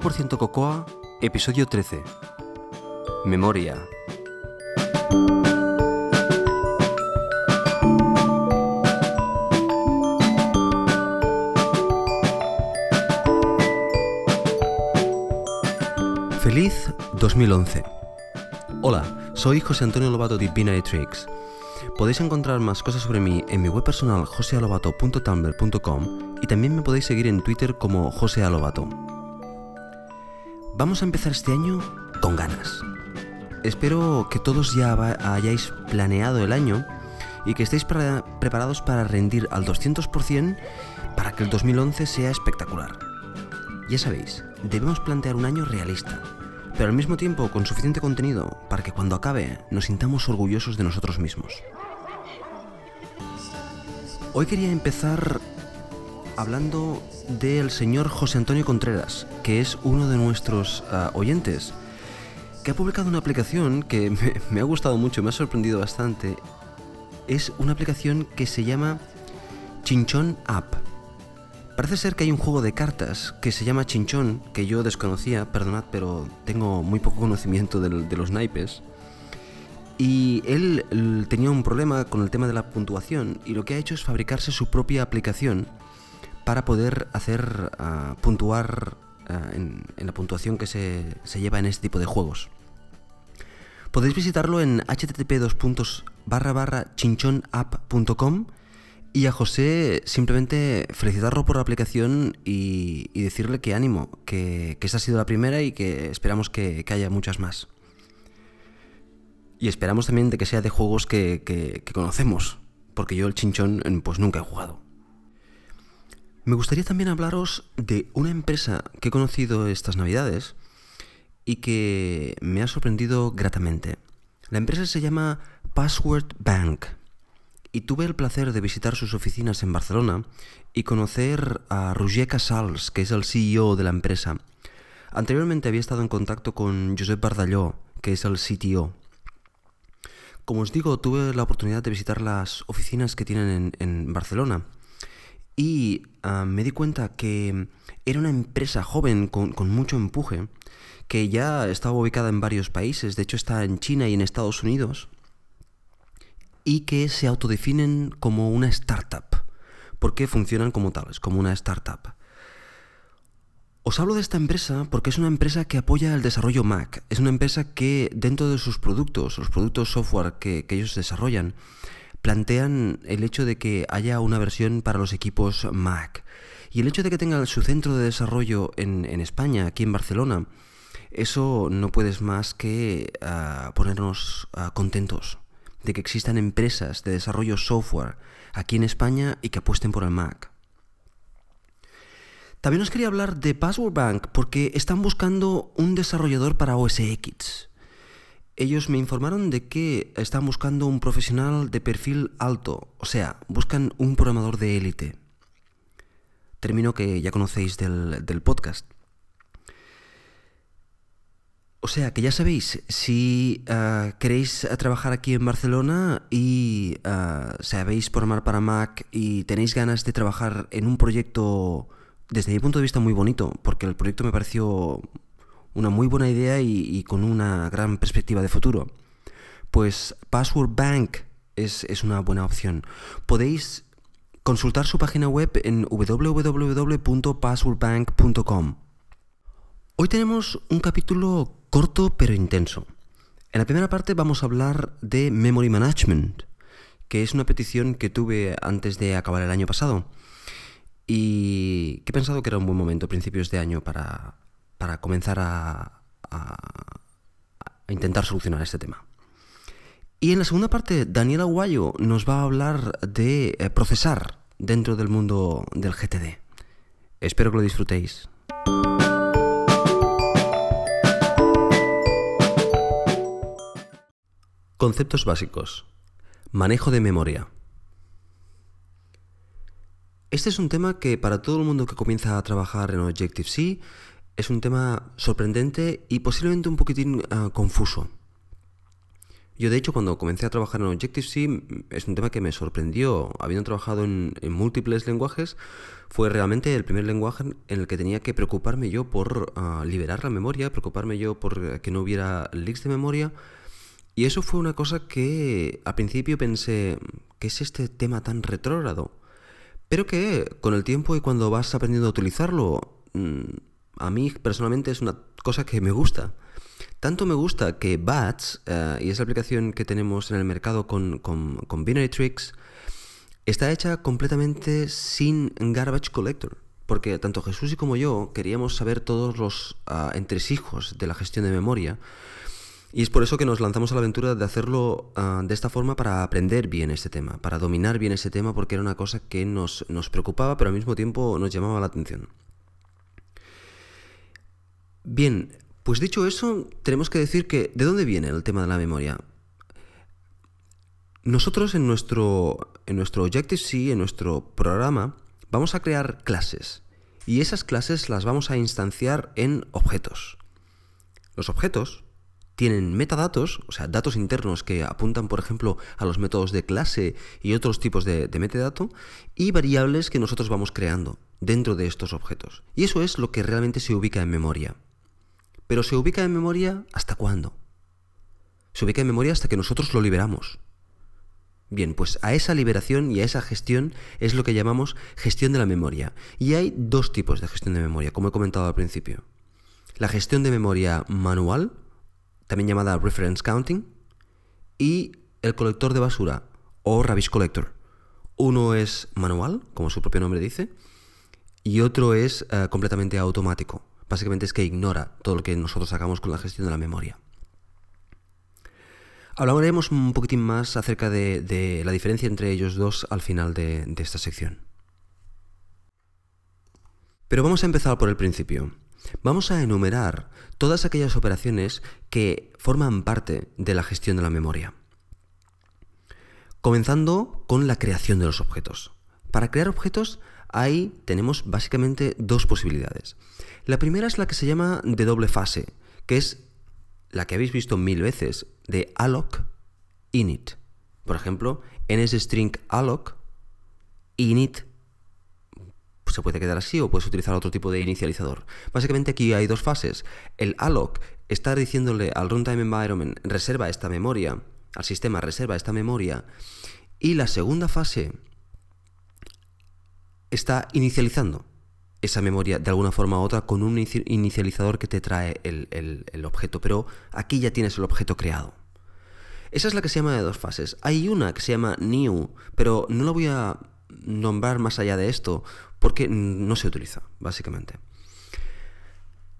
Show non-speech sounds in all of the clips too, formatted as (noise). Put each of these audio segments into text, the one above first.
5% Cocoa, episodio 13. Memoria. Feliz 2011. Hola, soy José Antonio Lobato de Binary Tricks. Podéis encontrar más cosas sobre mí en mi web personal josealobato.tumblr.com y también me podéis seguir en Twitter como josealobato. Vamos a empezar este año con ganas. Espero que todos ya hayáis planeado el año y que estéis preparados para rendir al 200% para que el 2011 sea espectacular. Ya sabéis, debemos plantear un año realista, pero al mismo tiempo con suficiente contenido para que cuando acabe nos sintamos orgullosos de nosotros mismos. Hoy quería empezar hablando del señor José Antonio Contreras, que es uno de nuestros ah, oyentes, que ha publicado una aplicación que (laughs) me, ha gustado mucho, me ha sorprendido bastante. Es una aplicación que se llama Chinchón App. Parece ser que hay un juego de cartas que se llama Chinchón, que yo desconocía, perdonad, pero tengo muy poco conocimiento de los naipes. Y él tenía un problema con el tema de la puntuación y lo que ha hecho es fabricarse su propia aplicación para poder hacer ah, puntuar ah, en, la puntuación que se, lleva en este tipo de juegos. Podéis visitarlo en http chinchonapp.com y a José simplemente felicitarlo por la aplicación y, decirle que ánimo, que, esta ha sido la primera y que esperamos que haya muchas más. Y esperamos también de que sea de juegos que, conocemos, porque yo el chinchón pues nunca he jugado. Me gustaría también hablaros de una empresa que he conocido estas navidades y que me ha sorprendido gratamente. La empresa se llama Password Bank y tuve el placer de visitar sus oficinas en Barcelona y conocer a Roger Casals, que es el CEO de la empresa. Anteriormente había estado en contacto con Josep Bardalló, que es el CTO. Como os digo, tuve la oportunidad de visitar las oficinas que tienen en, Barcelona y ah, me di cuenta que era una empresa joven con, mucho empuje que ya estaba ubicada en varios países, de hecho está en China y en Estados Unidos, y que se autodefinen como una startup, porque funcionan como tales, como una startup. Os hablo de esta empresa porque es una empresa que apoya el desarrollo Mac. Es una empresa que dentro de sus productos, los productos software que, ellos desarrollan, plantean el hecho de que haya una versión para los equipos Mac. Y el hecho de que tengan su centro de desarrollo en, España, aquí en Barcelona, eso no puedes más que ah, ponernos ah, contentos de que existan empresas de desarrollo software aquí en España y que apuesten por el Mac. También os quería hablar de Password Bank porque están buscando un desarrollador para OS X. Ellos me informaron de que están buscando un profesional de perfil alto, o sea, buscan un programador de élite. Término que ya conocéis del, podcast. O sea, que ya sabéis, si ah, queréis trabajar aquí en Barcelona y uh, sabéis programar para Mac y tenéis ganas de trabajar en un proyecto desde mi punto de vista muy bonito, porque el proyecto me pareció una muy buena idea y, con una gran perspectiva de futuro. Pues Password Bank es, una buena opción. Podéis consultar su página web en www.passwordbank.com. Hoy tenemos un capítulo corto pero intenso. En la primera parte vamos a hablar de Memory Management, que es una petición que tuve antes de acabar el año pasado y que he pensado que era un buen momento, principios de año, para, comenzar a, intentar solucionar este tema. Y en la segunda parte, Daniel Aguayo nos va a hablar de eh, procesar dentro del mundo del GTD. Espero que lo disfrutéis. Conceptos básicos. Manejo de memoria. Este es un tema que para todo el mundo que comienza a trabajar en Objective-C es un tema sorprendente y posiblemente un poquitín ah, confuso. Yo de hecho cuando comencé a trabajar en Objective-C es un tema que me sorprendió. Habiendo trabajado en, múltiples lenguajes, fue realmente el primer lenguaje en el que tenía que preocuparme yo por ah, liberar la memoria, preocuparme yo por que no hubiera leaks de memoria. Y eso fue una cosa que al principio pensé, ¿qué es este tema tan retrógrado? Pero que con el tiempo y cuando vas aprendiendo a utilizarlo, mm, a mí personalmente es una cosa que me gusta. Tanto me gusta que Bats, eh, y es la aplicación que tenemos en el mercado con, con, Binary Tricks, está hecha completamente sin Garbage Collector. Porque tanto Jesús y como yo queríamos saber todos los uh, entresijos de la gestión de memoria. Y es por eso que nos lanzamos a la aventura de hacerlo ah, de esta forma para aprender bien este tema, para dominar bien ese tema, porque era una cosa que nos, nos preocupaba, pero al mismo tiempo nos llamaba la atención. Bien, pues dicho eso, tenemos que decir que ¿de dónde viene el tema de la memoria? Nosotros en nuestro, en nuestro Objective-C, en nuestro programa, vamos a crear clases. Y esas clases las vamos a instanciar en objetos. Los objetos tienen metadatos, o sea, datos internos que apuntan, por ejemplo, a los métodos de clase y otros tipos de, de metadato, y variables que nosotros vamos creando dentro de estos objetos. Y eso es lo que realmente se ubica en memoria. Pero se ubica en memoria hasta cuándo? Se ubica en memoria hasta que nosotros lo liberamos. Bien, pues a esa liberación y a esa gestión es lo que llamamos gestión de la memoria. Y hay dos tipos de gestión de memoria, como he comentado al principio. La gestión de memoria manual, también llamada reference counting, y el colector de basura o rubbish collector. Uno es manual, como su propio nombre dice, y otro es eh, completamente automático básicamente es que ignora todo lo que nosotros hagamos con la gestión de la memoria. Hablaremos un poquitín más acerca de, la diferencia entre ellos dos al final de, esta sección. Pero vamos a empezar por el principio. Vamos a enumerar todas aquellas operaciones que forman parte de la gestión de la memoria. Comenzando con la creación de los objetos. Para crear objetos ahí tenemos básicamente dos posibilidades. La primera es la que se llama de doble fase, que es la que habéis visto mil veces, de alloc init. Por ejemplo, en ese string alloc init pues se puede quedar así o puedes utilizar otro tipo de inicializador. Básicamente aquí hay dos fases. El alloc está diciéndole al runtime environment reserva esta memoria, al sistema reserva esta memoria. Y la segunda fase está inicializando esa memoria de alguna forma u otra con un inicializador que te trae el, objeto, pero aquí ya tienes el objeto creado. Esa es la que se llama de dos fases. Hay una que se llama new, pero no la voy a nombrar más allá de esto porque no se utiliza, básicamente.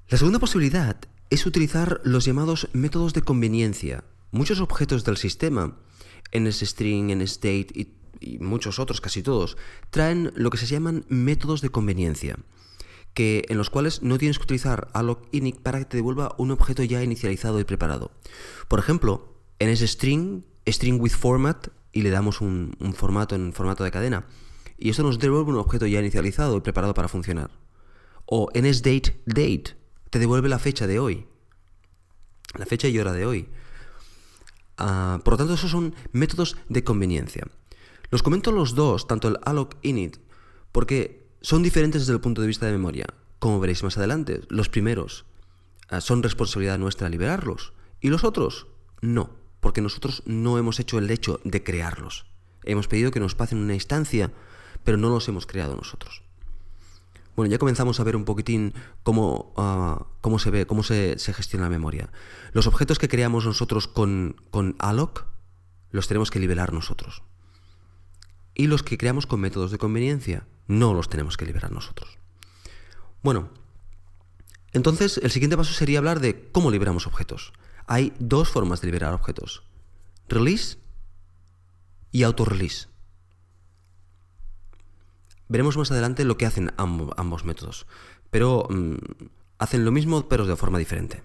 La segunda posibilidad es utilizar los llamados métodos de conveniencia. Muchos objetos del sistema, en string, en state y y muchos otros, casi todos, traen lo que se llaman métodos de conveniencia, que, en los cuales no tienes que utilizar alloc init para que te devuelva un objeto ya inicializado y preparado. Por ejemplo, en ese string, string with format, y le damos un, formato en formato de cadena, y eso nos devuelve un objeto ya inicializado y preparado para funcionar. O en date date, te devuelve la fecha de hoy, la fecha y hora de hoy. Ah, por lo tanto, esos son métodos de conveniencia. Los comento los dos, tanto el alloc init, porque son diferentes desde el punto de vista de memoria. Como veréis más adelante, los primeros ah, son responsabilidad nuestra liberarlos y los otros no, porque nosotros no hemos hecho el hecho de crearlos. Hemos pedido que nos pasen una instancia, pero no los hemos creado nosotros. Bueno, ya comenzamos a ver un poquitín cómo, ah, cómo se ve, cómo se, gestiona la memoria. Los objetos que creamos nosotros con, con alloc los tenemos que liberar nosotros y los que creamos con métodos de conveniencia no los tenemos que liberar nosotros. Bueno, entonces el siguiente paso sería hablar de cómo liberamos objetos. Hay dos formas de liberar objetos. Release y auto-release. Veremos más adelante lo que hacen ambos, métodos, pero mm, hacen lo mismo pero de forma diferente.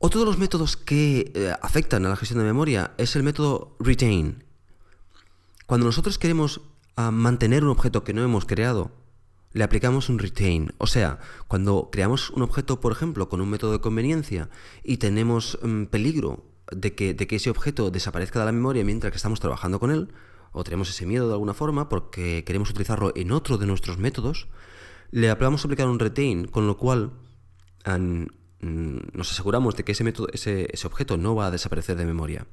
Otro de los métodos que eh, afectan a la gestión de memoria es el método retain, cuando nosotros queremos ah, mantener un objeto que no hemos creado, le aplicamos un retain. O sea, cuando creamos un objeto, por ejemplo, con un método de conveniencia y tenemos mm, peligro de que, ese objeto desaparezca de la memoria mientras que estamos trabajando con él, o tenemos ese miedo de alguna forma porque queremos utilizarlo en otro de nuestros métodos, le vamos a aplicar un retain, con lo cual mm, nos aseguramos de que ese, método, ese, ese objeto no va a desaparecer de memoria.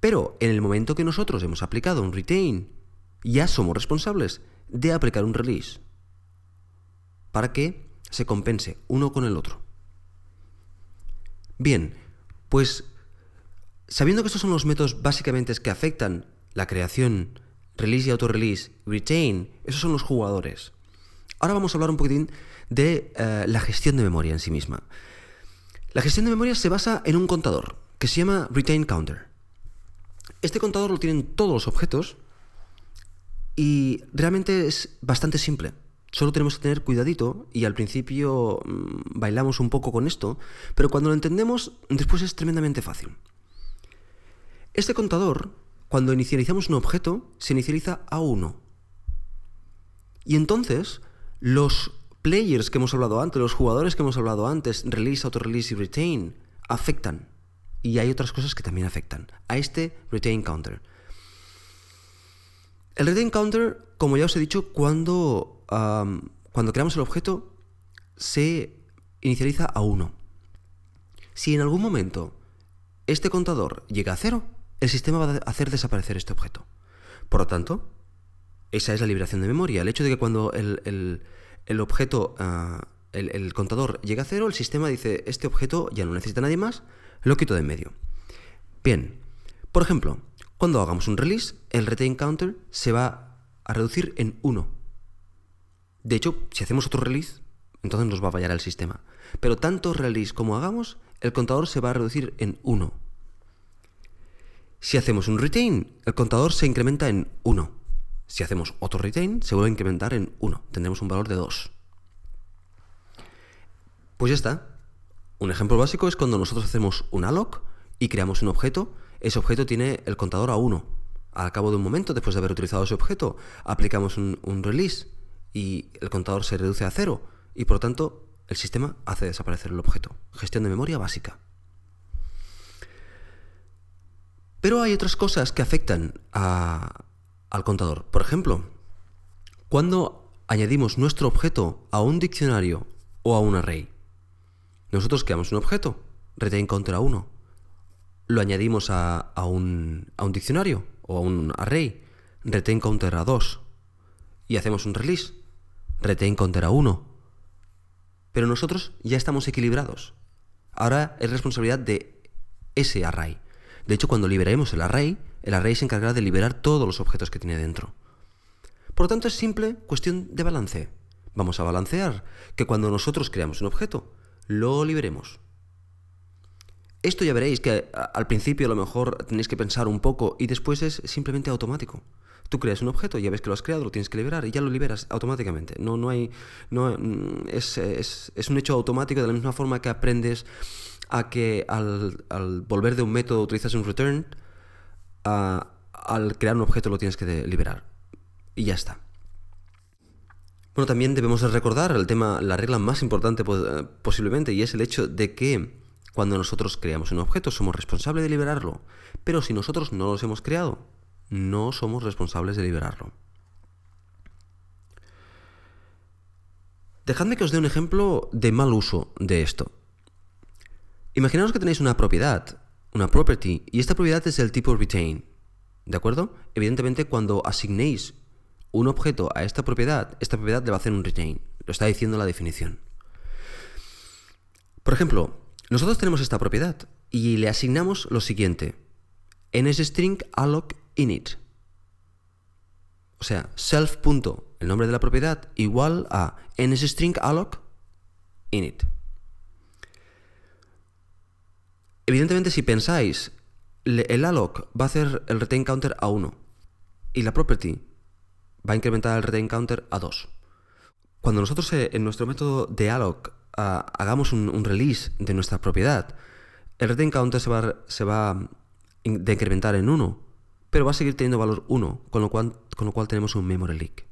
Pero en el momento que nosotros hemos aplicado un retain, ya somos responsables de aplicar un release para que se compense uno con el otro. Bien, pues sabiendo que estos son los métodos básicamente que afectan la creación, release y auto-release, retain, esos son los jugadores. Ahora vamos a hablar un poquitín de eh, la gestión de memoria en sí misma. La gestión de memoria se basa en un contador que se llama retain counter. Este contador lo tienen todos los objetos y realmente es bastante simple. Solo tenemos que tener cuidadito y al principio mm, bailamos un poco con esto, pero cuando lo entendemos después es tremendamente fácil. Este contador, cuando inicializamos un objeto, se inicializa a 1. Y entonces los players que hemos hablado antes, los jugadores que hemos hablado antes, release, auto-release y retain, afectan. Y hay otras cosas que también afectan a este retain counter. El retain counter, como ya os he dicho, cuando cuando creamos el objeto, se inicializa a 1. Si en algún momento este contador llega a 0, el sistema va a hacer desaparecer este objeto. Por lo tanto, esa es la liberación de memoria. El hecho de que cuando el, objeto, ah, el, contador llega a 0, el sistema dice, este objeto ya no necesita nadie más, lo quito de en medio. Bien, por ejemplo, cuando hagamos un release, el retain counter se va a reducir en 1 de hecho, si hacemos otro release, entonces nos va a fallar el sistema. Pero tanto release como hagamos, el contador se va a reducir en 1. Si hacemos un retain, el contador se incrementa en 1. Si hacemos otro retain, se vuelve a incrementar en 1. Tendremos un valor de 2. Pues ya está. Un ejemplo básico es cuando nosotros hacemos un alloc y creamos un objeto. Ese objeto tiene el contador a 1. Al cabo de un momento, después de haber utilizado ese objeto, aplicamos un, release y el contador se reduce a cero y por lo tanto el sistema hace desaparecer el objeto. Gestión de memoria básica. Pero hay otras cosas que afectan al contador. Por ejemplo, cuando añadimos nuestro objeto a un diccionario o a un array, nosotros creamos un objeto, retain counter a 1, lo añadimos a, un, a un diccionario o a un array, retain counter a 2, y hacemos un release, retain counter a 1. Pero nosotros ya estamos equilibrados. Ahora es responsabilidad de ese array. De hecho, cuando liberemos el array, el array se encargará de liberar todos los objetos que tiene dentro. Por lo tanto, es simple cuestión de balance. Vamos a balancear que cuando nosotros creamos un objeto, lo liberemos. Esto ya veréis que al principio a lo mejor tenéis que pensar un poco y después es simplemente automático. Tú creas un objeto, ya ves que lo has creado, lo tienes que liberar y ya lo liberas automáticamente. No, no hay, no, mm, es, es, un hecho automático de la misma forma que aprendes a que al, volver de un método utilizas un return, al crear un objeto lo tienes que liberar. Y ya está. También debemos recordar el tema, la regla más importante posiblemente, y es el hecho de que cuando nosotros creamos un objeto somos responsables de liberarlo. Pero si nosotros no los hemos creado, no somos responsables de liberarlo. Dejadme que os dé un ejemplo de mal uso de esto. Imaginaos que tenéis una propiedad, una property, y esta propiedad es del tipo retain. ¿De acuerdo? Evidentemente, cuando asignéis un objeto a esta propiedad, esta propiedad le va a hacer un retain. Lo está diciendo la definición. Por ejemplo, nosotros tenemos esta propiedad y le asignamos lo siguiente. NSString alloc init. O sea, self. el nombre de la propiedad, igual a NSString alloc init. Evidentemente, si pensáis, el alloc va a hacer el retain counter a 1 y la property va a incrementar el retain a 2. Cuando nosotros eh, en nuestro método de alloc hagamos un, release de nuestra propiedad, el retain se va, se va a incrementar en 1, pero va a seguir teniendo valor 1, con lo cual, tenemos un memory leak.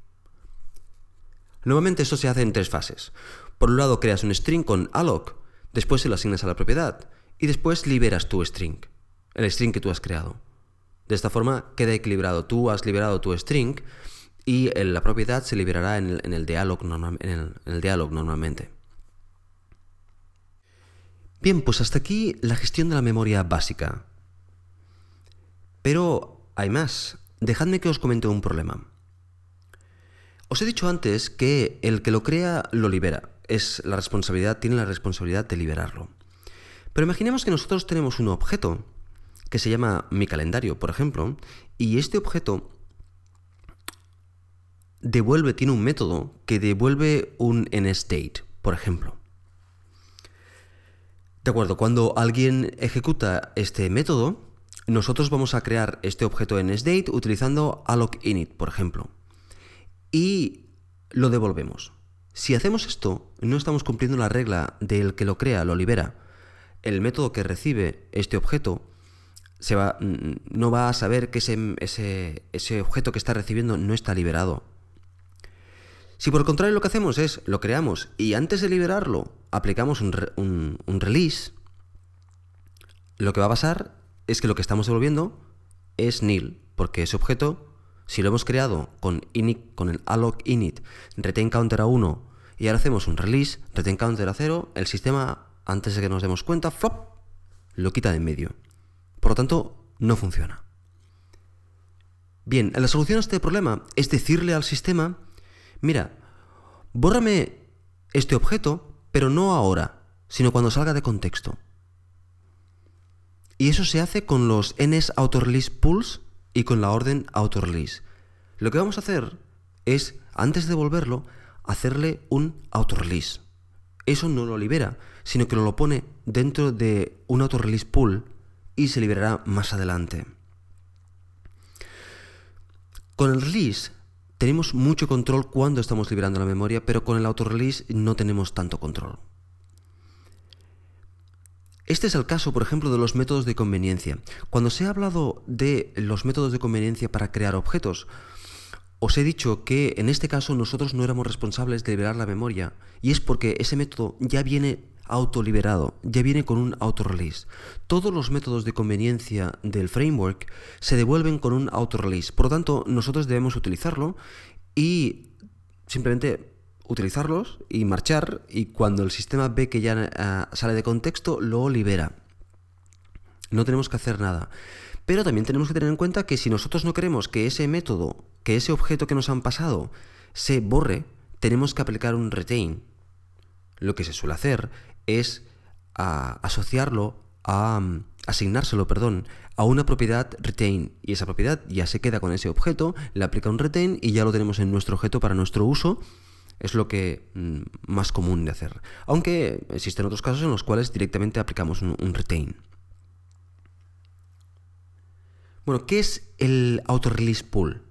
Normalmente esto se hace en tres fases. Por un lado creas un string con alloc, después se lo asignas a la propiedad y después liberas tu string, el string que tú has creado. De esta forma queda equilibrado. Tú has liberado tu string y la propiedad se liberará en el, dialog, en el dialog normalmente. Bien, pues hasta aquí la gestión de la memoria básica. Pero hay más. Dejadme que os comente un problema. Os he dicho antes que el que lo crea lo libera. Es la responsabilidad, tiene la responsabilidad de liberarlo. Pero imaginemos que nosotros tenemos un objeto que se llama mi calendario, por ejemplo, y este objeto devuelve, tiene un método que devuelve un nstate, por ejemplo. De acuerdo, cuando alguien ejecuta este método, nosotros vamos a crear este objeto en state utilizando alloc_init, por ejemplo. Y lo devolvemos. Si hacemos esto, no estamos cumpliendo la regla del que lo crea, lo libera. El método que recibe este objeto se va, no va a saber que ese, ese objeto que está recibiendo no está liberado. Si por el contrario lo que hacemos es lo creamos y antes de liberarlo aplicamos un, release, lo que va a pasar es que lo que estamos devolviendo es nil, porque ese objeto, si lo hemos creado con, init, con el alloc init, retain counter a 1 y ahora hacemos un release, retain counter a 0, el sistema, antes de que nos demos cuenta, flop, lo quita de en medio. Por lo tanto, no funciona. Bien, la solución a este problema es decirle al sistema mira, bórrame este objeto, pero no ahora, sino cuando salga de contexto. Y eso se hace con los ns autorelease pools y con la orden autorelease. Lo que vamos a hacer es, antes de devolverlo, hacerle un autorelease. Eso no lo libera, sino que lo pone dentro de un autorelease pool y se liberará más adelante. Con el release tenemos mucho control cuando estamos liberando la memoria, pero con el autorelease no tenemos tanto control. Este es el caso, por ejemplo, de los métodos de conveniencia. Cuando se ha hablado de los métodos de conveniencia para crear objetos, os he dicho que en este caso nosotros no éramos responsables de liberar la memoria, y es porque ese método ya viene autoliberado, ya viene con un autorelease. Todos los métodos de conveniencia del framework se devuelven con un autorelease. Por lo tanto, nosotros debemos utilizarlo y simplemente utilizarlos y marchar y cuando el sistema ve que ya eh, sale de contexto, lo libera. No tenemos que hacer nada. Pero también tenemos que tener en cuenta que si nosotros no queremos que ese método, que ese objeto que nos han pasado, se borre, tenemos que aplicar un retain. Lo que se suele hacer es asociarlo a asignárselo, perdón, a una propiedad retain y esa propiedad ya se queda con ese objeto, le aplica un retain y ya lo tenemos en nuestro objeto para nuestro uso. Es lo que mm, más común de hacer. Aunque existen otros casos en los cuales directamente aplicamos un, retain. Bueno, ¿qué es el auto-release pool?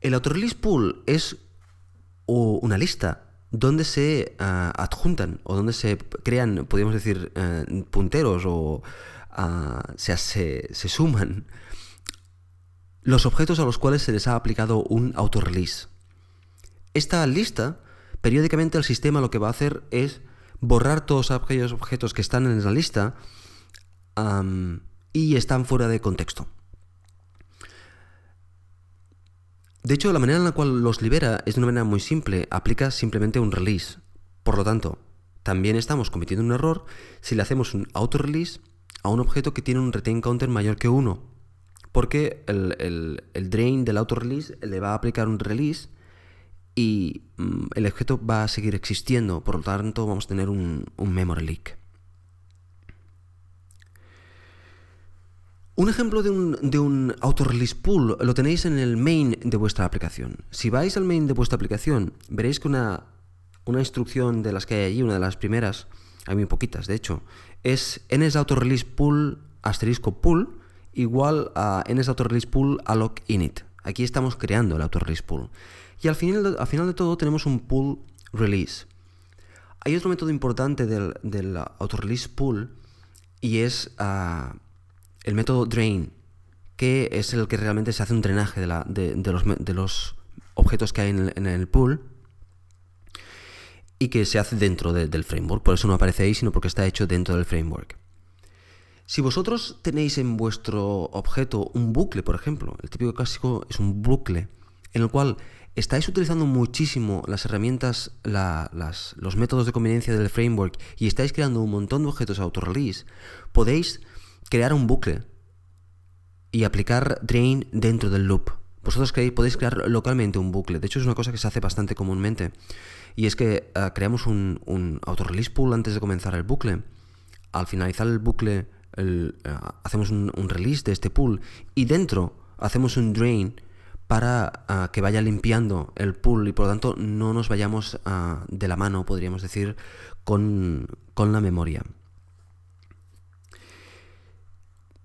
El auto-release pool es una lista donde se ah, adjuntan o donde se crean, podríamos decir, eh, punteros o ah, se, se, suman los objetos a los cuales se les ha aplicado un autorelease. Esta lista, periódicamente el sistema lo que va a hacer es borrar todos aquellos objetos que están en la lista y están fuera de contexto. De hecho, la manera en la cual los libera es de una manera muy simple, aplica simplemente un release. Por lo tanto, también estamos cometiendo un error si le hacemos un auto-release a un objeto que tiene un retain counter mayor que 1. Porque el, drain del auto-release le va a aplicar un release y mm, el objeto va a seguir existiendo. Por lo tanto, vamos a tener un memory leak. Un ejemplo de un, de un auto-release pool lo tenéis en el main de vuestra aplicación. Si vais al main de vuestra aplicación, veréis que una, instrucción de las que hay allí, una de las primeras, hay muy poquitas de hecho, es ns pool asterisco pool igual a ns pool alloc init. Aquí estamos creando el auto-release pool. Y al final, al final de todo tenemos un pool release. Hay otro método importante del, del auto-release pool y es... Uh, el método drain, que es el que realmente se hace un drenaje de, los, objetos que hay en el, pool. y que se hace dentro del framework. Por eso no aparece ahí, sino porque está hecho dentro del framework. Si vosotros tenéis en vuestro objeto un bucle, por ejemplo, el típico clásico es un bucle, en el cual estáis utilizando muchísimo las herramientas, los métodos de conveniencia del framework y estáis creando un montón de objetos auto-release, podéis crear un bucle y aplicar drain dentro del loop. Vosotros podéis crear localmente un bucle. De hecho, es una cosa que se hace bastante comúnmente. Y es que eh, creamos un, un auto-release pool antes de comenzar el bucle. Al finalizar el bucle, eh, hacemos un, release de este pool y dentro hacemos un drain para eh, que vaya limpiando el pool y por lo tanto no nos vayamos de la mano, podríamos decir, con la memoria.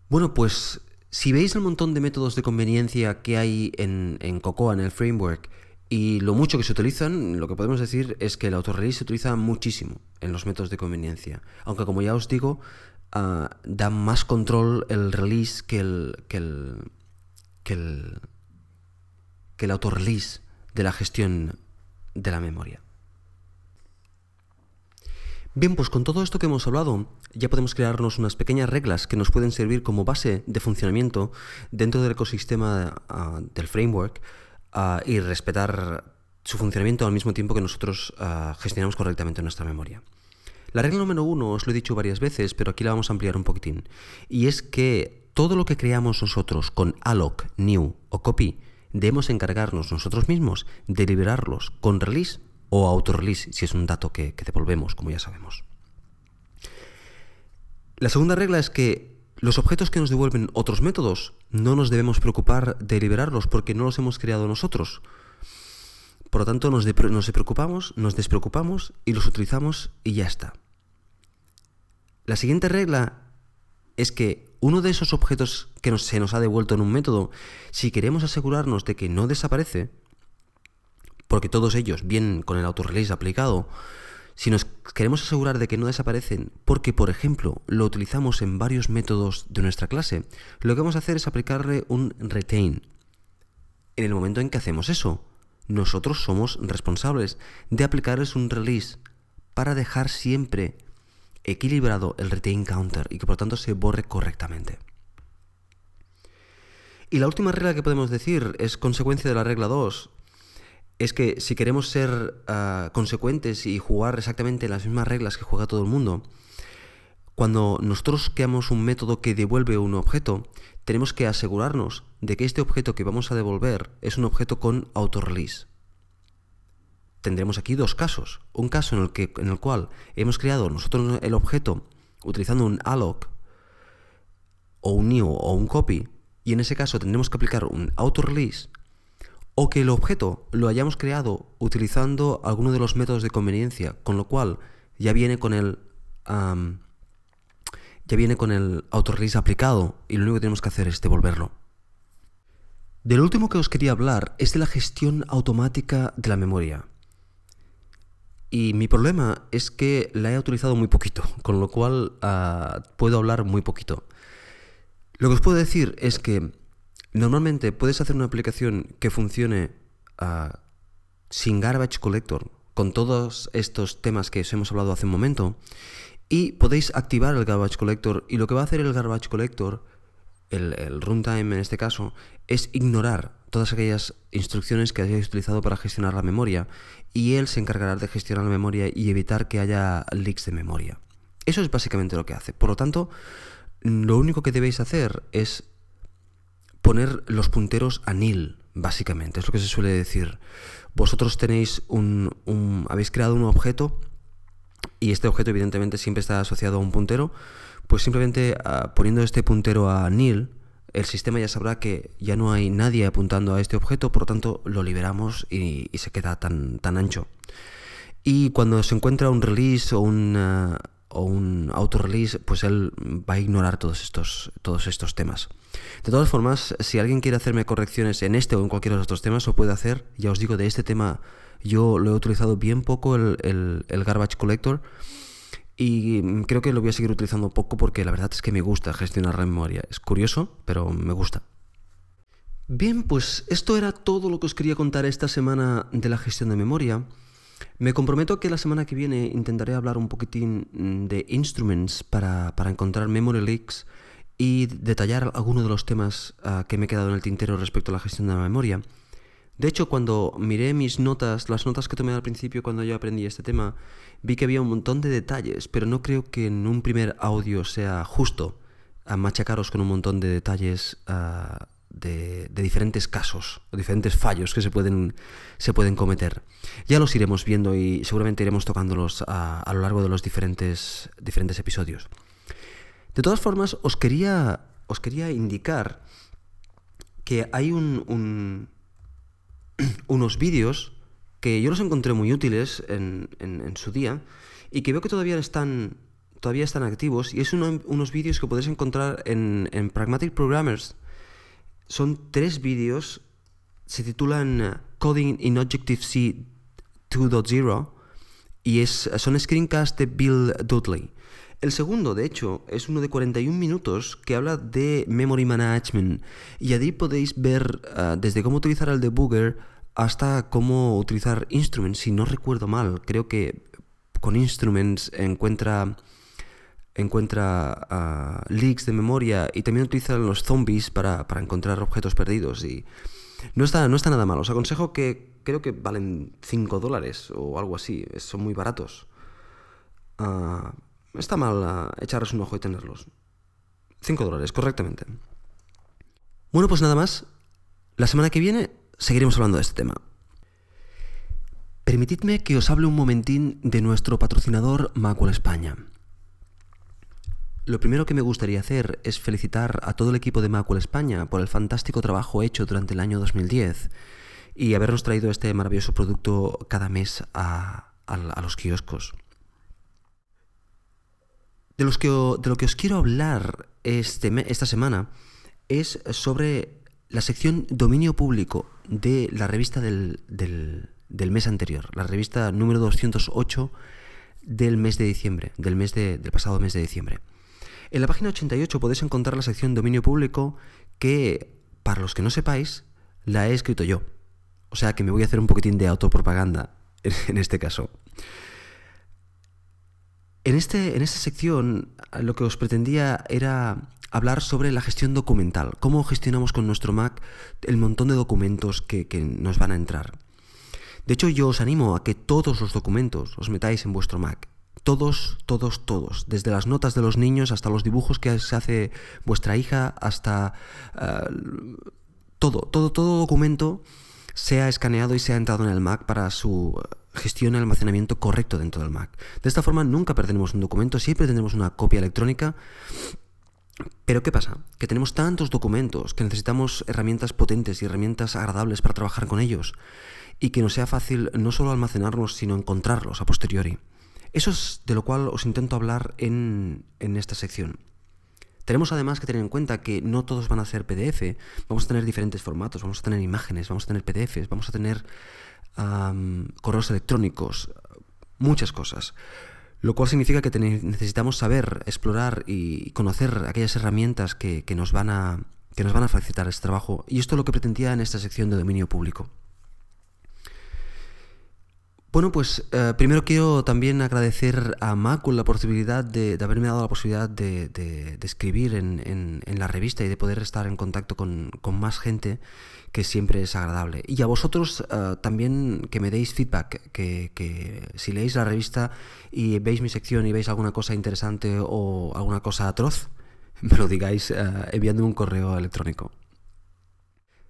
Bueno, pues si veis el montón de métodos de conveniencia que hay en, en Cocoa, en el framework, y lo mucho que se utilizan, lo que podemos decir es que el autorelease se utiliza muchísimo en los métodos de conveniencia. Aunque como ya os digo, ah, da más control el release que el, que el, que el, que el autorelease de la gestión de la memoria. Bien, pues con todo esto que hemos hablado, ya podemos crearnos unas pequeñas reglas que nos pueden servir como base de funcionamiento dentro del ecosistema ah, del framework ah, y respetar su funcionamiento al mismo tiempo que nosotros ah, gestionamos correctamente nuestra memoria. La regla número uno os lo he dicho varias veces, pero aquí la vamos a ampliar un poquitín. Y es que todo lo que creamos nosotros con alloc, new o copy, debemos encargarnos nosotros mismos de liberarlos con release o auto-release si es un dato que, devolvemos, como ya sabemos. La segunda regla es que los objetos que nos devuelven otros métodos no nos debemos preocupar de liberarlos porque no los hemos creado nosotros. Por lo tanto, nos, nos preocupamos, nos despreocupamos y los utilizamos y ya está. La siguiente regla es que uno de esos objetos que se nos ha devuelto en un método, si queremos asegurarnos de que no desaparece, porque todos ellos vienen con el autorelease aplicado, si nos queremos asegurar de que no desaparecen porque, por ejemplo, lo utilizamos en varios métodos de nuestra clase, lo que vamos a hacer es aplicarle un retain. En el momento en que hacemos eso, nosotros somos responsables de aplicarles un release para dejar siempre equilibrado el retain counter y que por tanto se borre correctamente. Y la última regla que podemos decir es consecuencia de la regla 2, es que si queremos ser ah, consecuentes y jugar exactamente las mismas reglas que juega todo el mundo, cuando nosotros creamos un método que devuelve un objeto, tenemos que asegurarnos de que este objeto que vamos a devolver es un objeto con autorelease. Tendremos aquí dos casos. Un caso en el, que, en el cual hemos creado nosotros el objeto utilizando un alloc o un new o un copy, y en ese caso tendremos que aplicar un autorelease o que el objeto lo hayamos creado utilizando alguno de los métodos de conveniencia, con lo cual ya viene con el ya viene con el autorelease aplicado y lo único que tenemos que hacer es devolverlo. Del último que os quería hablar es de la gestión automática de la memoria. Y mi problema es que la he utilizado muy poquito, (laughs) con lo cual ah, puedo hablar muy poquito. Lo que os puedo decir es que Normalmente puedes hacer una aplicación que funcione ah, sin garbage collector, con todos estos temas que os hemos hablado hace un momento, y podéis activar el garbage collector y lo que va a hacer el garbage collector, el, runtime en este caso, es ignorar todas aquellas instrucciones que hayáis utilizado para gestionar la memoria y él se encargará de gestionar la memoria y evitar que haya leaks de memoria. Eso es básicamente lo que hace. Por lo tanto, lo único que debéis hacer es poner los punteros a nil, básicamente, es lo que se suele decir. Vosotros tenéis un, habéis creado un objeto y este objeto evidentemente siempre está asociado a un puntero, pues simplemente ah, poniendo este puntero a nil, el sistema ya sabrá que ya no hay nadie apuntando a este objeto, por lo tanto lo liberamos y, se queda tan, tan ancho. Y cuando se encuentra un release o un, o un auto-release, pues él va a ignorar todos estos, todos estos temas. De todas formas, si alguien quiere hacerme correcciones en este o en cualquiera de los otros temas, lo puede hacer. Ya os digo, de este tema yo lo he utilizado bien poco, el, el Garbage Collector. Y creo que lo voy a seguir utilizando poco porque la verdad es que me gusta gestionar la memoria. Es curioso, pero me gusta. Bien, pues esto era todo lo que os quería contar esta semana de la gestión de memoria. Me comprometo que la semana que viene intentaré hablar un poquitín mm, de instruments para, encontrar memory leaks y detallar algunos de los temas ah, que me he quedado en el tintero respecto a la gestión de la memoria. De hecho, cuando miré mis notas, las notas que tomé al principio cuando yo aprendí este tema, vi que había un montón de detalles, pero no creo que en un primer audio sea justo a machacaros con un montón de detalles ah, de, diferentes casos o diferentes fallos que se pueden, se pueden cometer. Ya los iremos viendo y seguramente iremos tocándolos a, lo largo de los diferentes, diferentes episodios. De todas formas, os quería, os quería indicar que hay un, (clears throat) unos vídeos que yo los encontré muy útiles en, su día y que veo que todavía están, todavía están activos y es unos vídeos que podéis encontrar en, en Pragmatic Programmers son tres vídeos, se titulan eh, Coding in Objective-C 2.0 y es, son screencasts de Bill Dudley. El segundo, de hecho, es uno de 41 minutos que habla de Memory Management y allí podéis ver eh, desde cómo utilizar el debugger hasta cómo utilizar Instruments, si no recuerdo mal. Creo que con Instruments encuentra encuentra uh, leaks de memoria y también utiliza los zombies para, encontrar objetos perdidos. Y no está, no está nada mal. Os aconsejo que creo que valen 5 dólares o algo así. Son muy baratos. Uh, está mal uh, echarles un ojo y tenerlos. 5 dólares, correctamente. Bueno, pues nada más. La semana que viene seguiremos hablando de este tema. Permitidme que os hable un momentín de nuestro patrocinador Macul España. Lo primero que me gustaría hacer es felicitar a todo el equipo de Macul España por el fantástico trabajo hecho durante el año 2010 y habernos traído este maravilloso producto cada mes a, los kioscos. De, de, lo que os quiero hablar este, esta semana es sobre la sección dominio público de la revista del, mes anterior, la revista número 208 del mes de diciembre, del, mes del pasado mes de diciembre. En la página 88 podéis encontrar la sección dominio público que, para los que no sepáis, la he escrito yo. O sea que me voy a hacer un poquitín de autopropaganda (laughs) en este caso. En, este, en esta sección lo que os pretendía era hablar sobre la gestión documental, cómo gestionamos con nuestro Mac el montón de documentos que, que nos van a entrar. De hecho, yo os animo a que todos los documentos os metáis en vuestro Mac todos, todos, todos, desde las notas de los niños hasta los dibujos que se hace vuestra hija, hasta eh, todo, todo, todo documento sea escaneado y sea entrado en el Mac para su gestión y almacenamiento correcto dentro del Mac. De esta forma nunca perderemos un documento, siempre tendremos una copia electrónica. Pero ¿qué pasa? Que tenemos tantos documentos que necesitamos herramientas potentes y herramientas agradables para trabajar con ellos y que nos sea fácil no solo almacenarlos, sino encontrarlos a posteriori. Eso es de lo cual os intento hablar en, esta sección. Tenemos además que tener en cuenta que no todos van a ser PDF, vamos a tener diferentes formatos, vamos a tener imágenes, vamos a tener PDFs, vamos a tener correos electrónicos, muchas cosas. Lo cual significa que necesitamos saber, explorar y conocer aquellas herramientas que, nos van a, que nos van a facilitar este trabajo. Y esto es lo que pretendía en esta sección de dominio público. Bueno, pues eh, primero quiero también agradecer a Macul la posibilidad de, haberme dado la posibilidad de, escribir en, la revista y de poder estar en contacto con, más gente, que siempre es agradable. Y a vosotros eh, también que me deis feedback, que, si leéis la revista y veis mi sección y veis alguna cosa interesante o alguna cosa atroz, (laughs) me lo digáis eh, enviando un correo electrónico.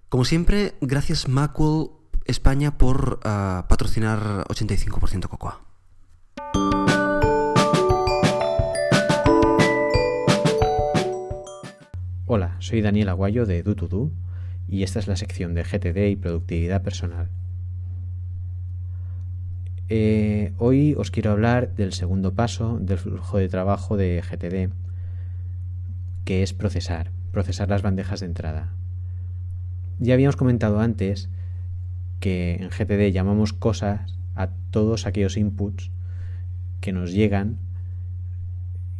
Como siempre, gracias Macul España por uh, patrocinar 85% Cocoa. Hola, soy Daniel Aguayo de Do2Do y esta es la sección de GTD y productividad personal. Eh, hoy os quiero hablar del segundo paso del flujo de trabajo de GTD, que es procesar, procesar las bandejas de entrada. Ya habíamos comentado antes que en GTD llamamos cosas a todos aquellos inputs que nos llegan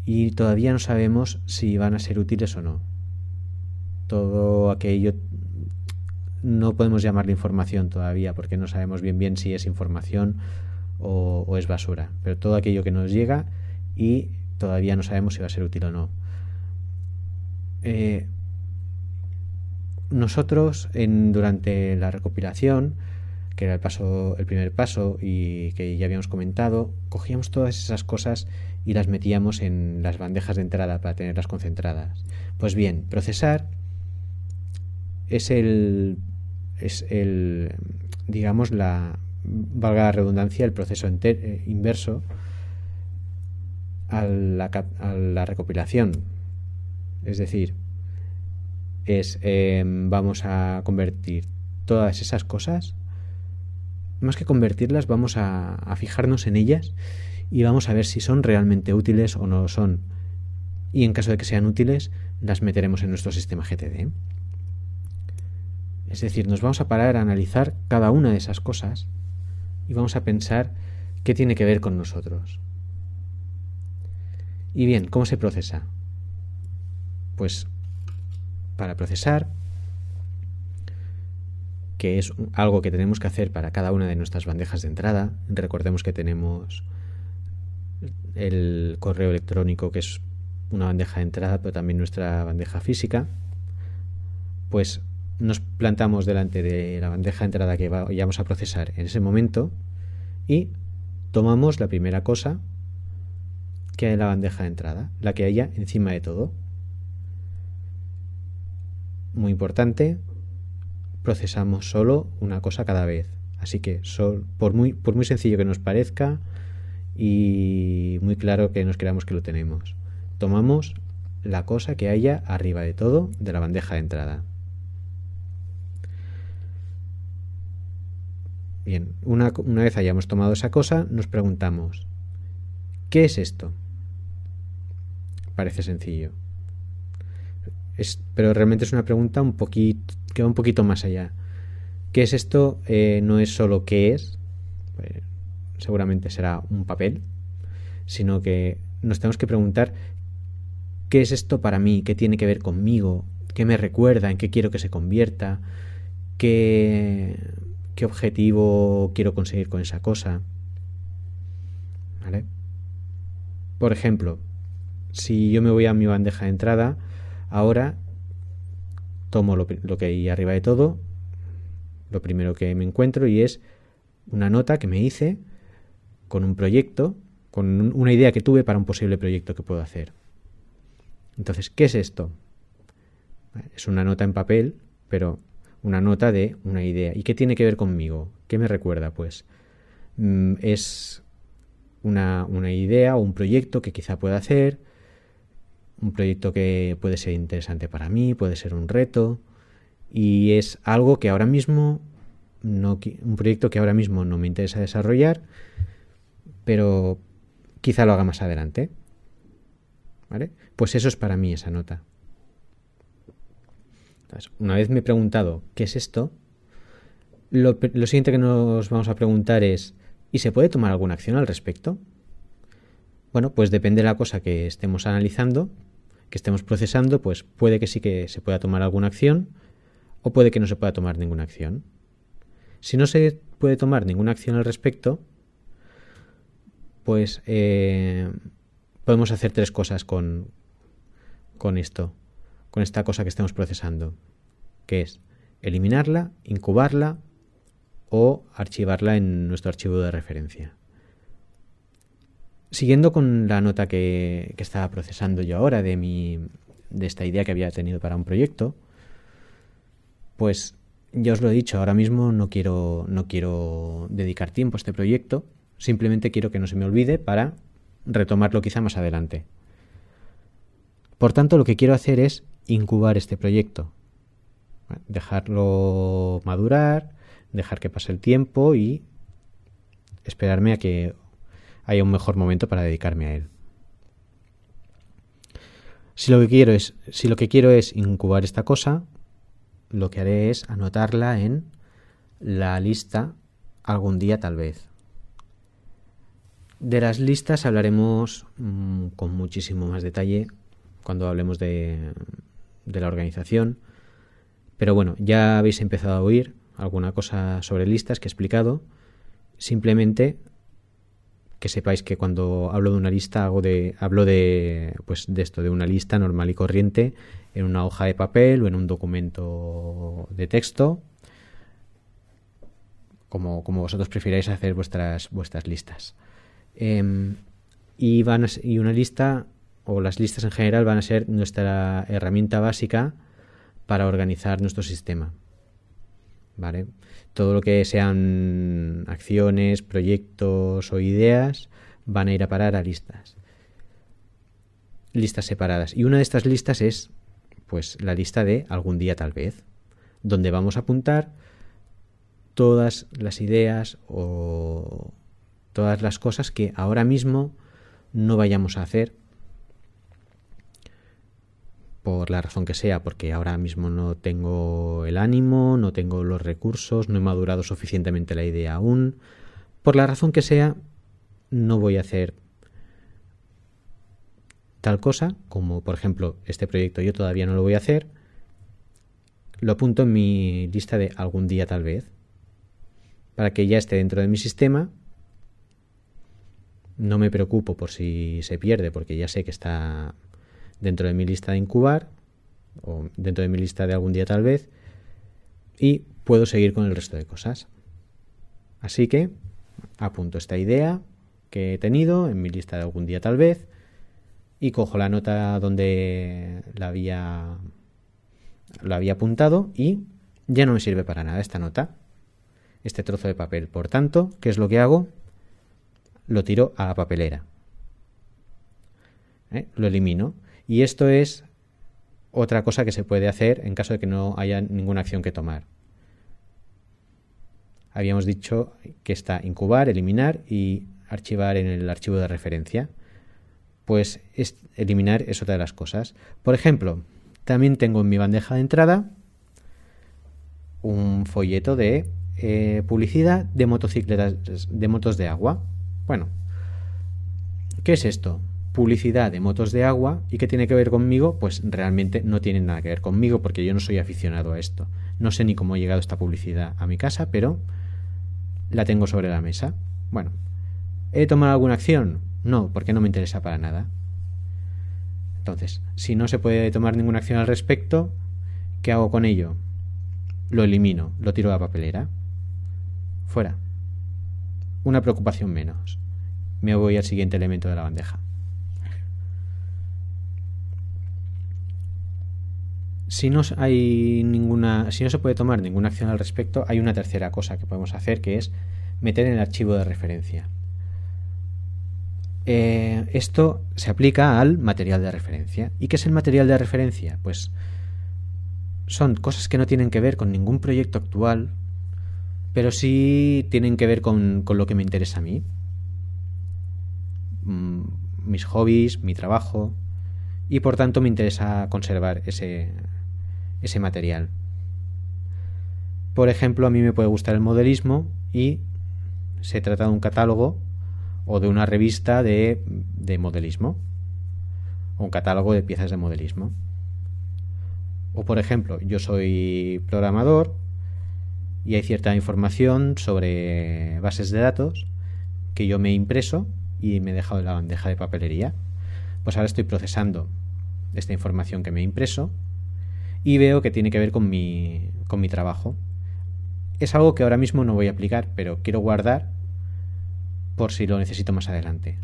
y todavía no sabemos si van a ser útiles o no. Todo aquello no podemos llamarle información todavía porque no sabemos bien bien si es información o, es basura. Pero todo aquello que nos llega y todavía no sabemos si va a ser útil o no. Eh, nosotros en, durante la recopilación, que era el paso, el primer paso y que ya habíamos comentado, cogíamos todas esas cosas y las metíamos en las bandejas de entrada para tenerlas concentradas. Pues bien, procesar es el es el digamos la valga la redundancia el proceso eh, inverso a la, a la recopilación es decir es em, vamos a convertir todas esas cosas, más que convertirlas, vamos a, fijarnos en ellas y vamos a ver si son realmente útiles o no lo son. Y en caso de que sean útiles, las meteremos en nuestro sistema GTD. Es decir, nos vamos a parar a analizar cada una de esas cosas y vamos a pensar qué tiene que ver con nosotros. Y bien, ¿cómo se procesa? Pues para procesar, que es algo que tenemos que hacer para cada una de nuestras bandejas de entrada. Recordemos que tenemos el correo electrónico, que es una bandeja de entrada, pero también nuestra bandeja física. Pues nos plantamos delante de la bandeja de entrada que vayamos a procesar en ese momento y tomamos la primera cosa que hay en la bandeja de entrada, la que haya encima de todo muy importante, procesamos solo una cosa cada vez. Así que por, muy, por muy sencillo que nos parezca y muy claro que nos creamos que lo tenemos, tomamos la cosa que haya arriba de todo de la bandeja de entrada. Bien, una, una vez hayamos tomado esa cosa, nos preguntamos, ¿qué es esto? Parece sencillo pero realmente es una pregunta un poquito, que va un poquito más allá. ¿Qué es esto? Eh, no es solo qué es, pues, seguramente será un papel, sino que nos tenemos que preguntar qué es esto para mí, qué tiene que ver conmigo, qué me recuerda, en qué quiero que se convierta, qué, qué objetivo quiero conseguir con esa cosa. ¿Vale? Por ejemplo, si yo me voy a mi bandeja de entrada, Ahora tomo lo, que hay arriba de todo, lo primero que me encuentro y es una nota que me hice con un proyecto, con una idea que tuve para un posible proyecto que puedo hacer. Entonces, ¿qué es esto? Es una nota en papel, pero una nota de una idea. ¿Y qué tiene que ver conmigo? ¿Qué me recuerda? Pues mm, es una, una idea o un proyecto que quizá pueda hacer, un proyecto que puede ser interesante para mí, puede ser un reto y es algo que ahora mismo no un proyecto que ahora mismo no me interesa desarrollar, pero quizá lo haga más adelante. ¿Vale? Pues eso es para mí esa nota. una vez me he preguntado qué es esto, lo, lo siguiente que nos vamos a preguntar es ¿y se puede tomar alguna acción al respecto? Bueno, pues depende de la cosa que estemos analizando, que estemos procesando, pues puede que sí que se pueda tomar alguna acción o puede que no se pueda tomar ninguna acción. Si no se puede tomar ninguna acción al respecto, pues eh, podemos hacer tres cosas con, con esto, con esta cosa que estemos procesando, que es eliminarla, incubarla o archivarla en nuestro archivo de referencia. Siguiendo con la nota que, estaba procesando yo ahora de, mi, de esta idea que había tenido para un proyecto, pues ya os lo he dicho, ahora mismo no quiero, no quiero dedicar tiempo a este proyecto, simplemente quiero que no se me olvide para retomarlo quizá más adelante. Por tanto, lo que quiero hacer es incubar este proyecto, dejarlo madurar, dejar que pase el tiempo y esperarme a que haya un mejor momento para dedicarme a él. Si lo que quiero es, si lo que quiero es incubar esta cosa, lo que haré es anotarla en la lista algún día tal vez. De las listas hablaremos mm, con muchísimo más detalle cuando hablemos de, de la organización. Pero bueno, ya habéis empezado a oír alguna cosa sobre listas que he explicado. Simplemente que sepáis que cuando hablo de una lista hago de, hablo de, pues de esto, de una lista normal y corriente en una hoja de papel o en un documento de texto, como, como vosotros prefiráis hacer vuestras, vuestras listas. Em, y, van y una lista, o las listas en general, van a ser nuestra herramienta básica para organizar nuestro sistema. ¿Vale? Todo lo que sean acciones, proyectos o ideas van a ir a parar a listas. Listas separadas. Y una de estas listas es pues la lista de algún día tal vez, donde vamos a apuntar todas las ideas o todas las cosas que ahora mismo no vayamos a hacer por la razón que sea, porque ahora mismo no tengo el ánimo, no tengo los recursos, no he madurado suficientemente la idea aún. Por la razón que sea, no voy a hacer tal cosa, como por ejemplo este proyecto yo todavía no lo voy a hacer, lo apunto en mi lista de algún día tal vez, para que ya esté dentro de mi sistema. No me preocupo por si se pierde, porque ya sé que está dentro de mi lista de incubar o dentro de mi lista de algún día tal vez y puedo seguir con el resto de cosas. Así que apunto esta idea que he tenido en mi lista de algún día tal vez y cojo la nota donde la había había apuntado y ya no me sirve para nada esta nota, este trozo de papel. Por tanto, ¿qué es lo que hago? Lo tiro a la papelera. ¿Eh? Lo elimino. Y esto es otra cosa que se puede hacer en caso de que no haya ninguna acción que tomar. Habíamos dicho que está incubar, eliminar y archivar en el archivo de referencia. Pues eliminar es otra de las cosas. Por ejemplo, también tengo en mi bandeja de entrada un folleto de eh, publicidad de motocicletas de motos de agua. Bueno, ¿qué es esto? Publicidad de motos de agua y qué tiene que ver conmigo, pues realmente no tiene nada que ver conmigo porque yo no soy aficionado a esto. No sé ni cómo ha llegado esta publicidad a mi casa, pero la tengo sobre la mesa. Bueno, ¿he tomado alguna acción? No, porque no me interesa para nada. Entonces, si no se puede tomar ninguna acción al respecto, ¿qué hago con ello? Lo elimino, lo tiro a la papelera. Fuera. Una preocupación menos. Me voy al siguiente elemento de la bandeja. Si no hay ninguna, si no se puede tomar ninguna acción al respecto, hay una tercera cosa que podemos hacer que es meter en el archivo de referencia. Eh, esto se aplica al material de referencia. ¿Y qué es el material de referencia? Pues son cosas que no tienen que ver con ningún proyecto actual, pero sí tienen que ver con, lo que me interesa a mí. Mm, mis hobbies, mi trabajo, y por tanto me interesa conservar ese, ese material. Por ejemplo, a mí me puede gustar el modelismo y se trata de un catálogo o de una revista de, de modelismo o un catálogo de piezas de modelismo. O por ejemplo, yo soy programador y hay cierta información sobre bases de datos que yo me he impreso y me he dejado en la bandeja de papelería. Pues ahora estoy procesando esta información que me he impreso y veo que tiene que ver con mi, con mi trabajo. Es algo que ahora mismo no voy a aplicar, pero quiero guardar por si lo necesito más adelante.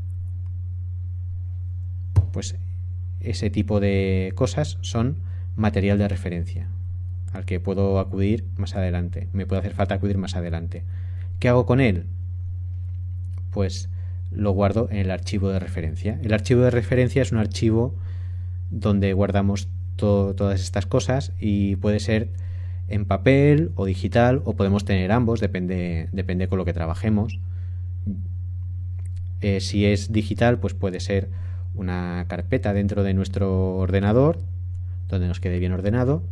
Pues ese tipo de cosas son material de referencia al que puedo acudir más adelante. Me puede hacer falta acudir más adelante. ¿Qué hago con él? Pues lo guardo en el archivo de referencia. El archivo de referencia es un archivo donde guardamos todas estas cosas y puede ser en papel o digital o podemos tener ambos, depende, depende con lo que trabajemos. Eh, si es digital, pues puede ser una carpeta dentro de nuestro ordenador donde nos quede bien ordenado.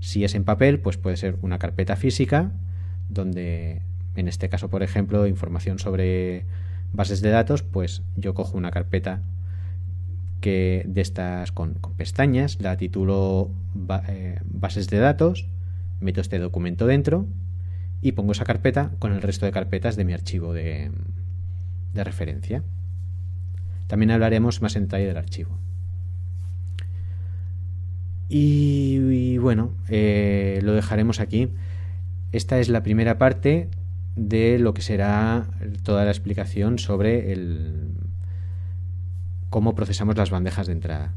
Si es en papel, pues puede ser una carpeta física donde, en este caso, por ejemplo, información sobre bases de datos, pues yo cojo una carpeta que de estas con, pestañas, la titulo eh, bases de datos, meto este documento dentro y pongo esa carpeta con el resto de carpetas de mi archivo de, referencia. También hablaremos más en detalle del archivo. Y, bueno, eh, lo dejaremos aquí. Esta es la primera parte de lo que será toda la explicación sobre el, cómo procesamos las bandejas de entrada.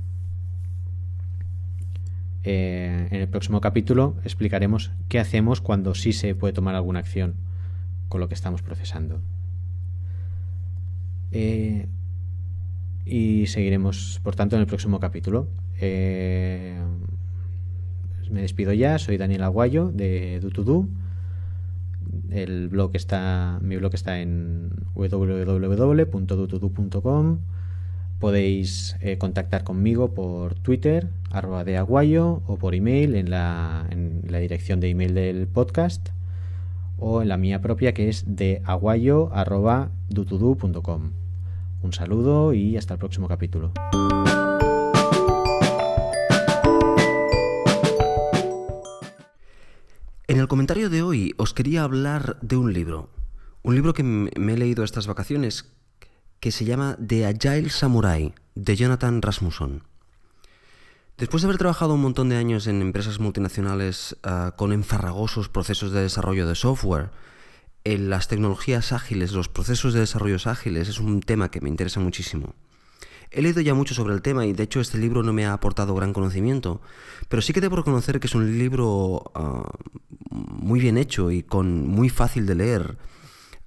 Eh, en el próximo capítulo explicaremos qué hacemos cuando sí se puede tomar alguna acción con lo que estamos procesando. Eh, y seguiremos, por tanto, en el próximo capítulo. Eh, me despido ya, soy Daniel Aguayo de Do El blog está, mi blog está en www.dutudu.com Podéis eh, contactar conmigo por Twitter, arroba de aguayo, o por email en la, dirección de email del podcast, o en la mía propia que es de Un saludo y hasta el próximo capítulo. En el comentario de hoy os quería hablar de un libro. Un libro que me he leído estas vacaciones que se llama The Agile Samurai, de Jonathan Rasmussen. Después de haber trabajado un montón de años en empresas multinacionales ah, con enfarragosos procesos de desarrollo de software, en las tecnologías ágiles, los procesos de desarrollo ágiles, es un tema que me interesa muchísimo. He leído ya mucho sobre el tema y de hecho este libro no me ha aportado gran conocimiento, pero sí que debo reconocer que es un libro ah, muy bien hecho y con muy fácil de leer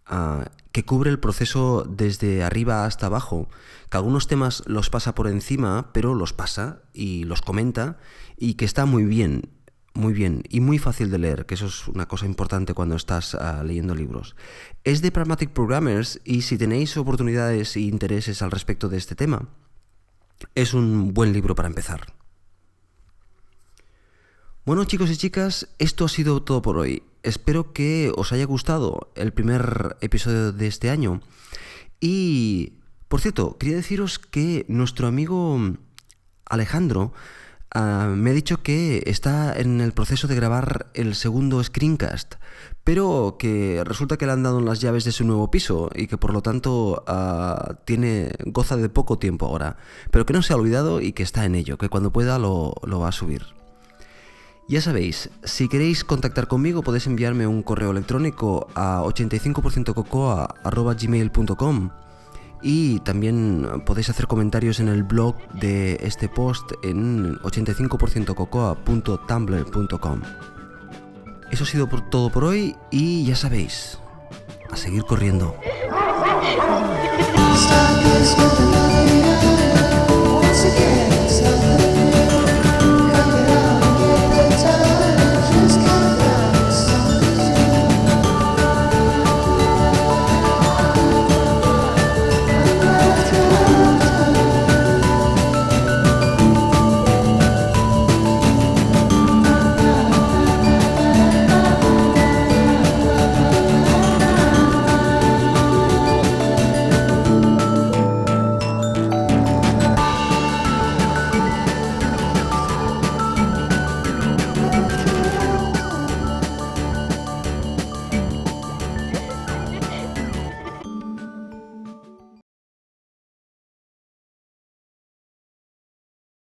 Ah, que cubre el proceso desde arriba hasta abajo, que algunos temas los pasa por encima, pero los pasa y los comenta y que está muy bien, muy bien y muy fácil de leer, que eso es una cosa importante cuando estás ah, leyendo libros. Es de Pragmatic Programmers y si tenéis oportunidades e intereses al respecto de este tema, es un buen libro para empezar. Bueno chicos y chicas, esto ha sido todo por hoy espero que os haya gustado el primer episodio de este año. Y, por cierto, quería deciros que nuestro amigo Alejandro ah, me ha dicho que está en el proceso de grabar el segundo screencast, pero que resulta que le han dado las llaves de su nuevo piso y que por lo tanto ah, tiene goza de poco tiempo ahora, pero que no se ha olvidado y que está en ello, que cuando pueda lo va a subir. Ya sabéis, si queréis contactar conmigo podéis enviarme un correo electrónico a 85%cocoa.gmail.com y también podéis hacer comentarios en el blog de este post en 85%cocoa.tumblr.com. Eso ha sido todo por hoy y ya sabéis, a seguir corriendo.